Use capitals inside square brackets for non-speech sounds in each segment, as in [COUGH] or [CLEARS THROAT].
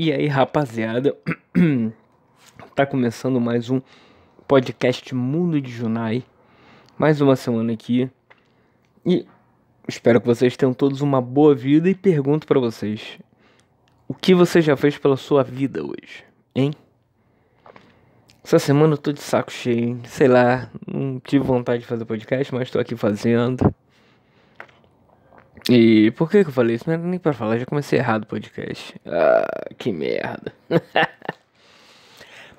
E aí, rapaziada, [CLEARS THROAT] tá começando mais um podcast Mundo de Junai. Mais uma semana aqui. E espero que vocês tenham todos uma boa vida e pergunto para vocês: o que você já fez pela sua vida hoje, hein? Essa semana eu tô de saco cheio, sei lá, não tive vontade de fazer podcast, mas tô aqui fazendo. E por que, que eu falei isso? Não era nem pra falar, já comecei errado o podcast. Ah, que merda. [LAUGHS]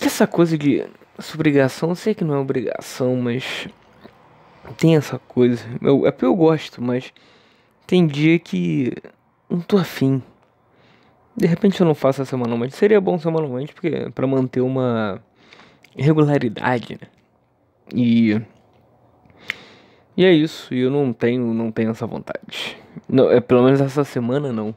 Essa coisa de obrigação, eu sei que não é obrigação, mas tem essa coisa. Eu, é porque eu gosto, mas tem dia que não tô afim. De repente eu não faço semanalmente. Seria bom semanalmente, porque é pra manter uma regularidade, né? E e é isso, e eu não tenho, não tenho essa vontade. Não, é, pelo menos essa semana não.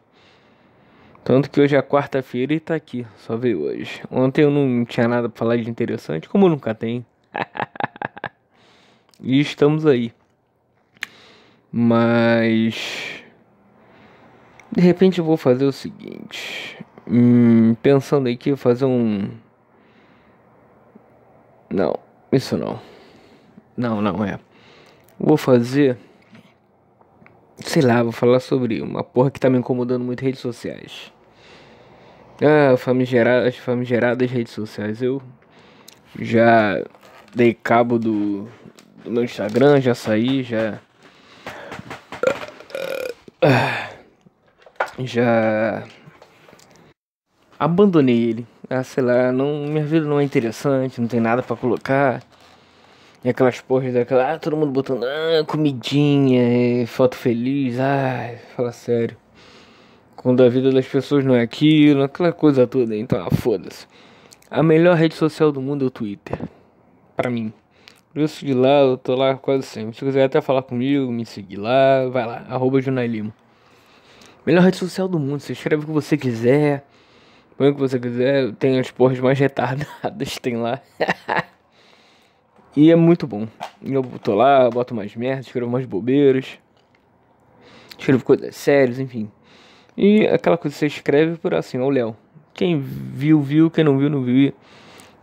Tanto que hoje é quarta-feira e tá aqui, só veio hoje. Ontem eu não tinha nada pra falar de interessante, como nunca tem. [LAUGHS] e estamos aí. Mas. De repente eu vou fazer o seguinte. Hum, pensando aqui, fazer um. Não, isso não. Não, não é. Vou fazer. Sei lá, vou falar sobre uma porra que tá me incomodando muito redes sociais. Ah, famigeradas, famigeradas redes sociais. Eu já dei cabo do, do meu Instagram, já saí, já. Já. Abandonei ele. Ah, sei lá, não, minha vida não é interessante, não tem nada para colocar. E aquelas porras daquela, ah, todo mundo botando ah, comidinha, foto feliz, ai, fala sério. Quando a vida das pessoas não é aquilo, aquela coisa toda, então ah, foda-se. A melhor rede social do mundo é o Twitter. Pra mim. Por isso de lá, eu tô lá quase sempre. Se quiser até falar comigo, me seguir lá, vai lá, arroba Lima. Melhor rede social do mundo, você escreve o que você quiser, põe o que você quiser, tem as porras mais retardadas, tem lá. [LAUGHS] E é muito bom. Eu tô lá, boto mais merda, escrevo mais bobeiras. Escrevo coisas sérias, enfim. E aquela coisa que você escreve por assim, ó, Léo. Quem viu, viu. Quem não viu, não viu.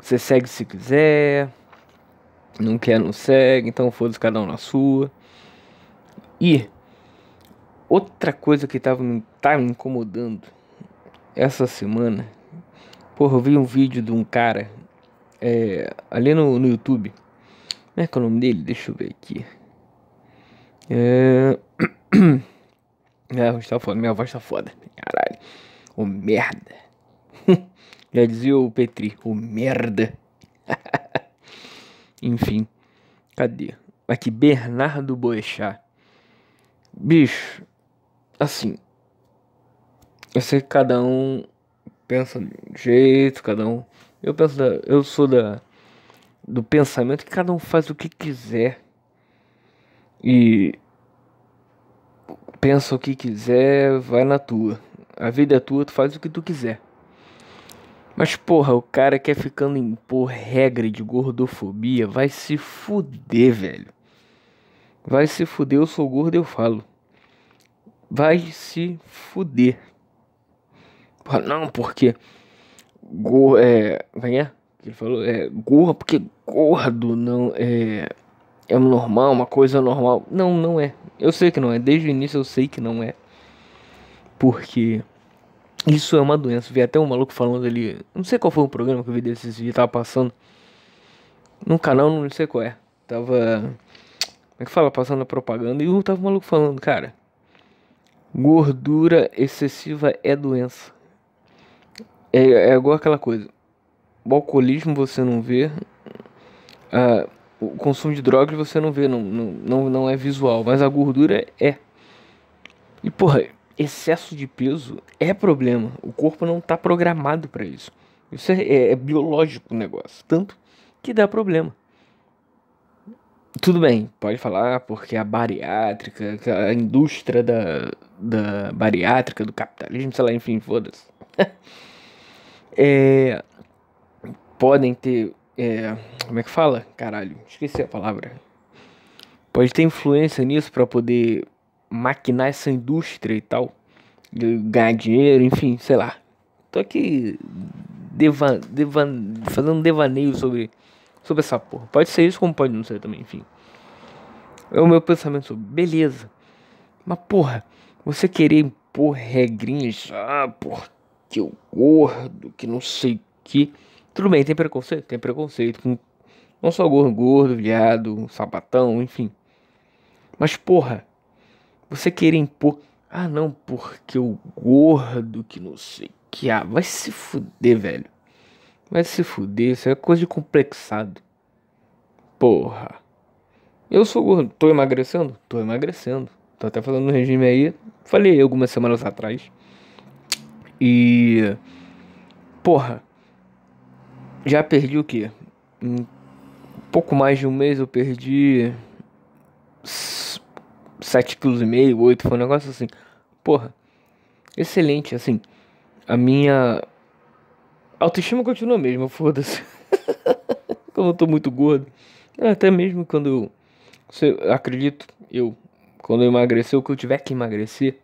Você segue se quiser. Não quer, não segue. Então foda-se cada um na sua. E outra coisa que tava, tá me incomodando essa semana. Porra, eu vi um vídeo de um cara é, ali no, no YouTube como é que é o nome dele? Deixa eu ver aqui. É. Minha voz tá foda, minha voz tá foda. Caralho. Ô merda. Já dizia o Petri, o merda. [LAUGHS] Enfim. Cadê? Aqui, Bernardo Boechat. Bicho, assim. Eu sei que cada um pensa de um jeito, cada um. Eu penso da. Eu sou da do pensamento que cada um faz o que quiser e pensa o que quiser, vai na tua. A vida é tua, tu faz o que tu quiser. Mas porra, o cara quer ficando impor regra de gordofobia, vai se fuder, velho. Vai se fuder, eu sou gordo, eu falo. Vai se fuder. Não, porque. Go, é. Vem é? Ele falou, é, gordo, porque gordo não é, é normal, uma coisa normal. Não, não é. Eu sei que não é. Desde o início eu sei que não é. Porque isso é uma doença. Vi até um maluco falando ali. Não sei qual foi o programa que eu vi desses dias, tava passando. No canal, não sei qual é. Tava. Como é que fala? Passando a propaganda. E um tava um maluco falando, cara. Gordura excessiva é doença. É, é igual aquela coisa o alcoolismo você não vê, o consumo de drogas você não vê, não, não, não é visual, mas a gordura é. E porra, excesso de peso é problema. O corpo não está programado para isso. Isso é, é, é, biológico o negócio. Tanto que dá problema. Tudo bem, pode falar porque a bariátrica, a indústria da, da bariátrica, do capitalismo, sei lá, enfim, foda-se. [LAUGHS] é, podem ter. É, como é que fala? Caralho, esqueci a palavra. Pode ter influência nisso para poder maquinar essa indústria e tal. Ganhar dinheiro, enfim, sei lá. tô aqui deva, deva, fazendo um devaneio sobre, sobre essa porra. Pode ser isso, como pode não ser também, enfim. É o meu pensamento sobre, beleza. Mas porra, você querer impor regrinhas, ah, porque o gordo, que não sei o que. Tudo bem, tem preconceito? Tem preconceito com não só gordo, gordo, viado, sapatão, enfim. Mas porra, você querer impor, ah não, porque o gordo, que não sei que, ah, vai se fuder, velho. Vai se fuder, isso é coisa de complexado. Porra. Eu sou gordo, tô emagrecendo? Tô emagrecendo. Tô até falando no regime aí. Falei algumas semanas atrás. E. Porra. Já perdi o quê? Em pouco mais de um mês eu perdi. 7,5 kg, 8, foi um negócio assim. Porra. Excelente, assim. A minha autoestima continua a mesma, [LAUGHS] foda-se. Eu tô muito gordo. Até mesmo quando eu, eu acredito, eu quando eu emagrecer, o que eu tiver que emagrecer,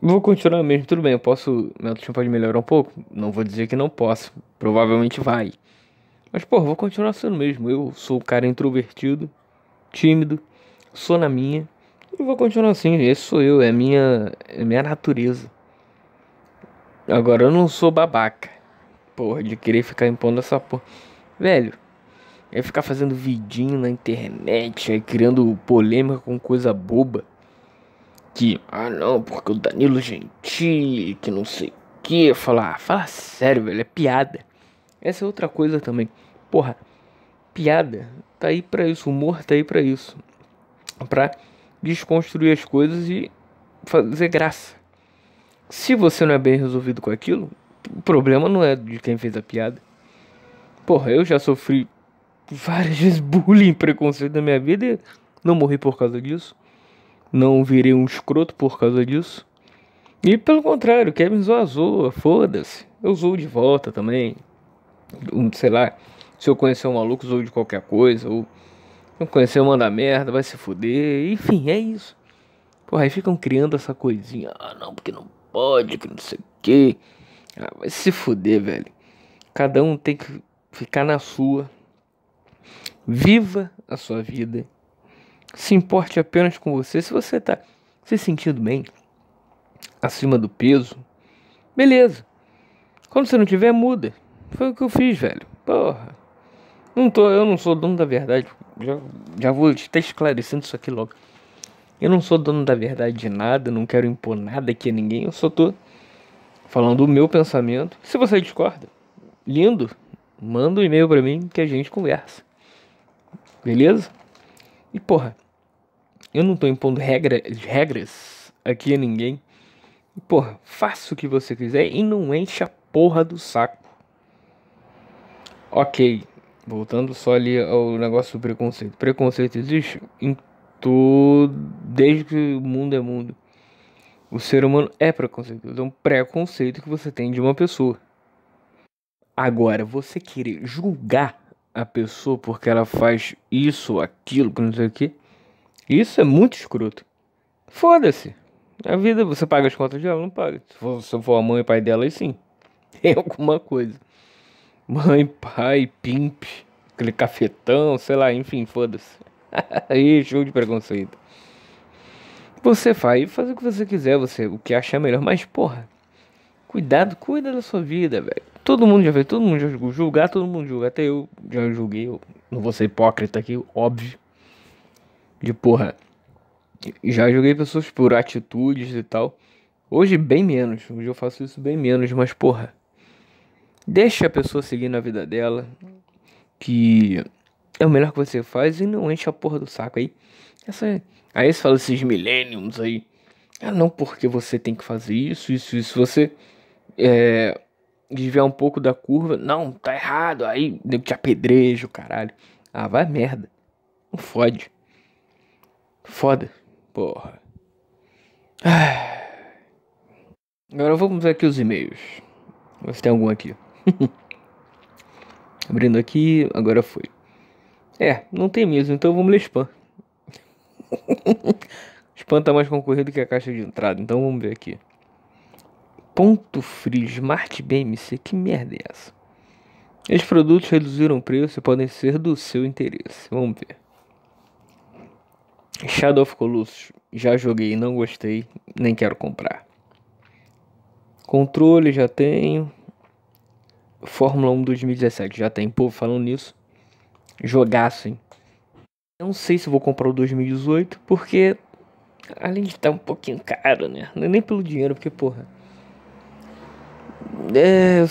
vou continuar mesmo. Tudo bem, eu posso. Minha autoestima pode melhorar um pouco? Não vou dizer que não posso. Provavelmente vai. Mas, pô, vou continuar sendo mesmo. Eu sou o cara introvertido, tímido, sou na minha. E vou continuar assim. Esse sou eu, é minha, é minha natureza. Agora, eu não sou babaca. Porra, de querer ficar impondo essa porra. Velho, é ficar fazendo vidinho na internet, aí criando polêmica com coisa boba. Que, ah não, porque o Danilo Gentili, que não sei o que. Falar, fala sério, velho, é piada. Essa é outra coisa também. Porra, piada tá aí pra isso, humor tá aí pra isso. Pra desconstruir as coisas e fazer graça. Se você não é bem resolvido com aquilo, o problema não é de quem fez a piada. Porra, eu já sofri várias vezes bullying, preconceito na minha vida e não morri por causa disso. Não virei um escroto por causa disso. E pelo contrário, Kevin zoa, zoa, foda-se. Eu zoo de volta também. Sei lá, se eu conhecer um maluco, zoo de qualquer coisa. Ou se eu conhecer, manda merda, vai se fuder. Enfim, é isso. Porra, aí ficam criando essa coisinha. Ah, não, porque não pode, que não sei o que. Ah, vai se fuder, velho. Cada um tem que ficar na sua. Viva a sua vida. Se importe apenas com você. Se você tá se sentindo bem, acima do peso, beleza. Quando você não tiver, muda. Foi o que eu fiz, velho. Porra. Não tô, eu não sou dono da verdade. Já, já vou estar esclarecendo isso aqui logo. Eu não sou dono da verdade de nada, não quero impor nada aqui a ninguém. Eu só tô falando o meu pensamento. Se você discorda, lindo, manda um e-mail para mim que a gente conversa. Beleza? E porra, eu não tô impondo regra, regras aqui a ninguém. Porra, faça o que você quiser e não enche a porra do saco. Ok, voltando só ali ao negócio do preconceito. Preconceito existe em todo. desde que o mundo é mundo. O ser humano é preconceituoso, é um preconceito que você tem de uma pessoa. Agora, você querer julgar a pessoa porque ela faz isso, aquilo, que não sei o que. Isso é muito escroto. Foda-se. A vida, você paga as contas dela? Não paga. Se for, se for a mãe e pai dela, aí sim. [LAUGHS] Tem alguma coisa. Mãe, pai, pimp, aquele cafetão, sei lá, enfim, foda-se. [LAUGHS] aí, show de preconceito. Você faz, faz o que você quiser, você o que achar melhor, mas porra, cuidado, cuida da sua vida, velho. Todo mundo já fez, todo mundo já julgou. Julgar, todo mundo julga. Até eu já julguei. Eu não vou ser hipócrita aqui, óbvio. De porra. Já julguei pessoas por atitudes e tal. Hoje, bem menos. Hoje eu faço isso bem menos, mas porra. Deixa a pessoa seguir na vida dela. Que é o melhor que você faz e não enche a porra do saco aí. Essa, aí você fala esses millenniums aí. Ah, não, porque você tem que fazer isso, isso, isso. Você é, desviar um pouco da curva. Não, tá errado. Aí nego te apedreja, caralho. Ah, vai merda. Não fode. Foda. Porra. Agora vamos ver aqui os e-mails. Se tem algum aqui. [LAUGHS] Abrindo aqui, agora foi. É, não tem mesmo, então vamos ler spam. [LAUGHS] spam tá mais concorrido que a caixa de entrada, então vamos ver aqui. Ponto Frio Smart BMC, que merda é essa? Esses produtos reduziram o preço e podem ser do seu interesse. Vamos ver. Shadow of Colossus, já joguei, não gostei, nem quero comprar. Controle já tenho. Fórmula 1 2017 já tem. Pô, falando nisso, jogaço, hein? Não sei se vou comprar o 2018, porque além de estar um pouquinho caro, né? É nem pelo dinheiro, porque, porra. É,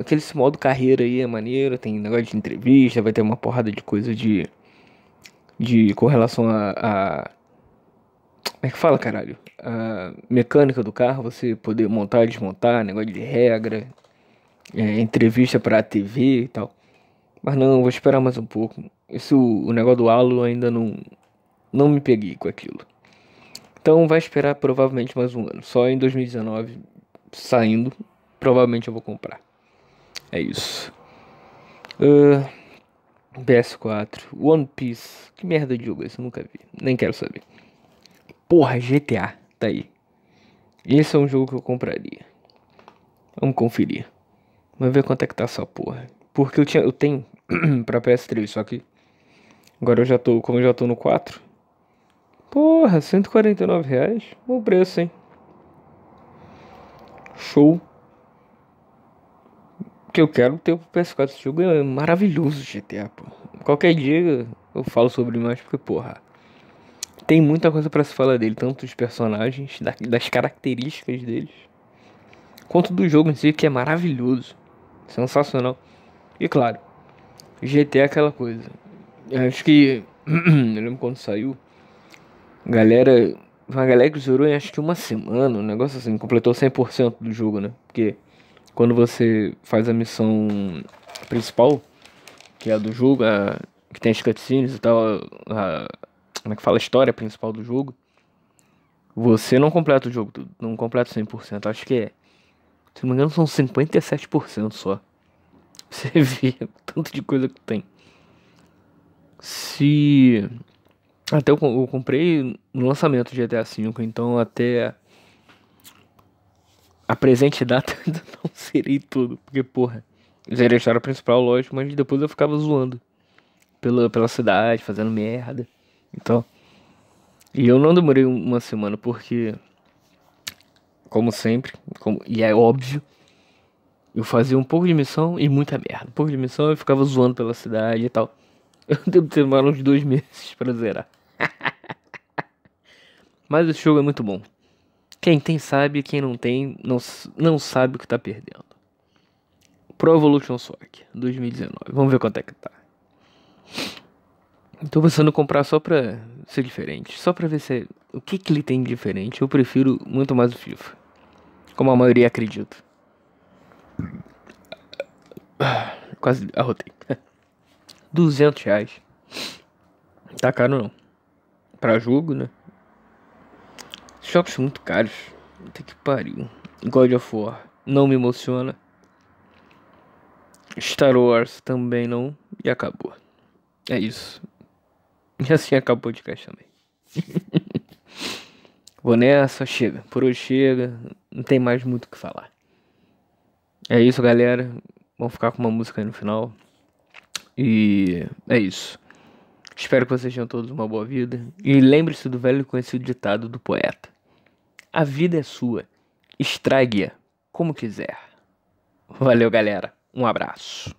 aquele modo carreira aí é maneiro, tem negócio de entrevista, vai ter uma porrada de coisa de. de com relação a, a como é que fala, caralho? A mecânica do carro, você poder montar e desmontar, negócio de regra, é, entrevista pra TV e tal. Mas não, vou esperar mais um pouco. Isso, o negócio do halo ainda não, não me peguei com aquilo. Então vai esperar provavelmente mais um ano. Só em 2019, saindo, provavelmente eu vou comprar. É isso. Uh, PS4, One Piece. Que merda de jogo esse? Eu nunca vi. Nem quero saber. Porra, GTA. Tá aí. Esse é um jogo que eu compraria. Vamos conferir. Vamos ver quanto é que tá essa porra. Porque eu, tinha, eu tenho [CLEARS THROAT] pra PS3, só que agora eu já tô, como eu já tô no 4. Porra, 149 reais. Bom preço, hein? Show. Que eu quero ter o PS4. Esse jogo é maravilhoso, GTA, pô. Qualquer dia eu falo sobre mais, porque, porra tem muita coisa para se falar dele, tanto dos personagens, das características deles, quanto do jogo em si, que é maravilhoso, sensacional. E claro, GT é aquela coisa. Eu acho que. [CLEARS THROAT] eu lembro quando saiu. Galera. Uma galera que zerou em acho que uma semana, um negócio assim, completou 100% do jogo, né? Porque quando você faz a missão principal, que é a do jogo, a, que tem as cutscenes e tal, a, como é que fala, a história principal do jogo, você não completa o jogo não completa 100%, acho que é, se não me engano são 57% só. [LAUGHS] Você vê o tanto de coisa que tem. Se até eu, eu comprei no lançamento de GTA V, então até a presente data [LAUGHS] ainda não serei tudo, porque porra, zerei a história principal, lógico, mas depois eu ficava zoando pela, pela cidade, fazendo merda. Então, e eu não demorei uma semana porque, como sempre, como, e é óbvio, eu fazia um pouco de missão e muita merda. Um pouco de missão eu ficava zoando pela cidade e tal. [LAUGHS] Eu devo ter demorado uns dois meses pra zerar. [LAUGHS] Mas esse jogo é muito bom. Quem tem sabe, quem não tem, não, não sabe o que tá perdendo. Pro Evolution Soccer 2019. Vamos ver quanto é que tá. Tô pensando em comprar só pra ser diferente. Só pra ver se o que, que ele tem de diferente. Eu prefiro muito mais o FIFA. Como a maioria acredita. Quase arrotei. [LAUGHS] 200 reais. Tá caro não. Pra jogo, né? Jogos muito caros. Puta que pariu. God of War não me emociona. Star Wars também não. E acabou. É isso. E assim acabou o podcast também. [LAUGHS] Vou nessa, chega. Por hoje chega. Não tem mais muito o que falar. É isso, galera. Vamos ficar com uma música aí no final. E é isso. Espero que vocês tenham todos uma boa vida. E lembre-se do velho conhecido ditado do poeta: A vida é sua. Estrague-a como quiser. Valeu, galera. Um abraço.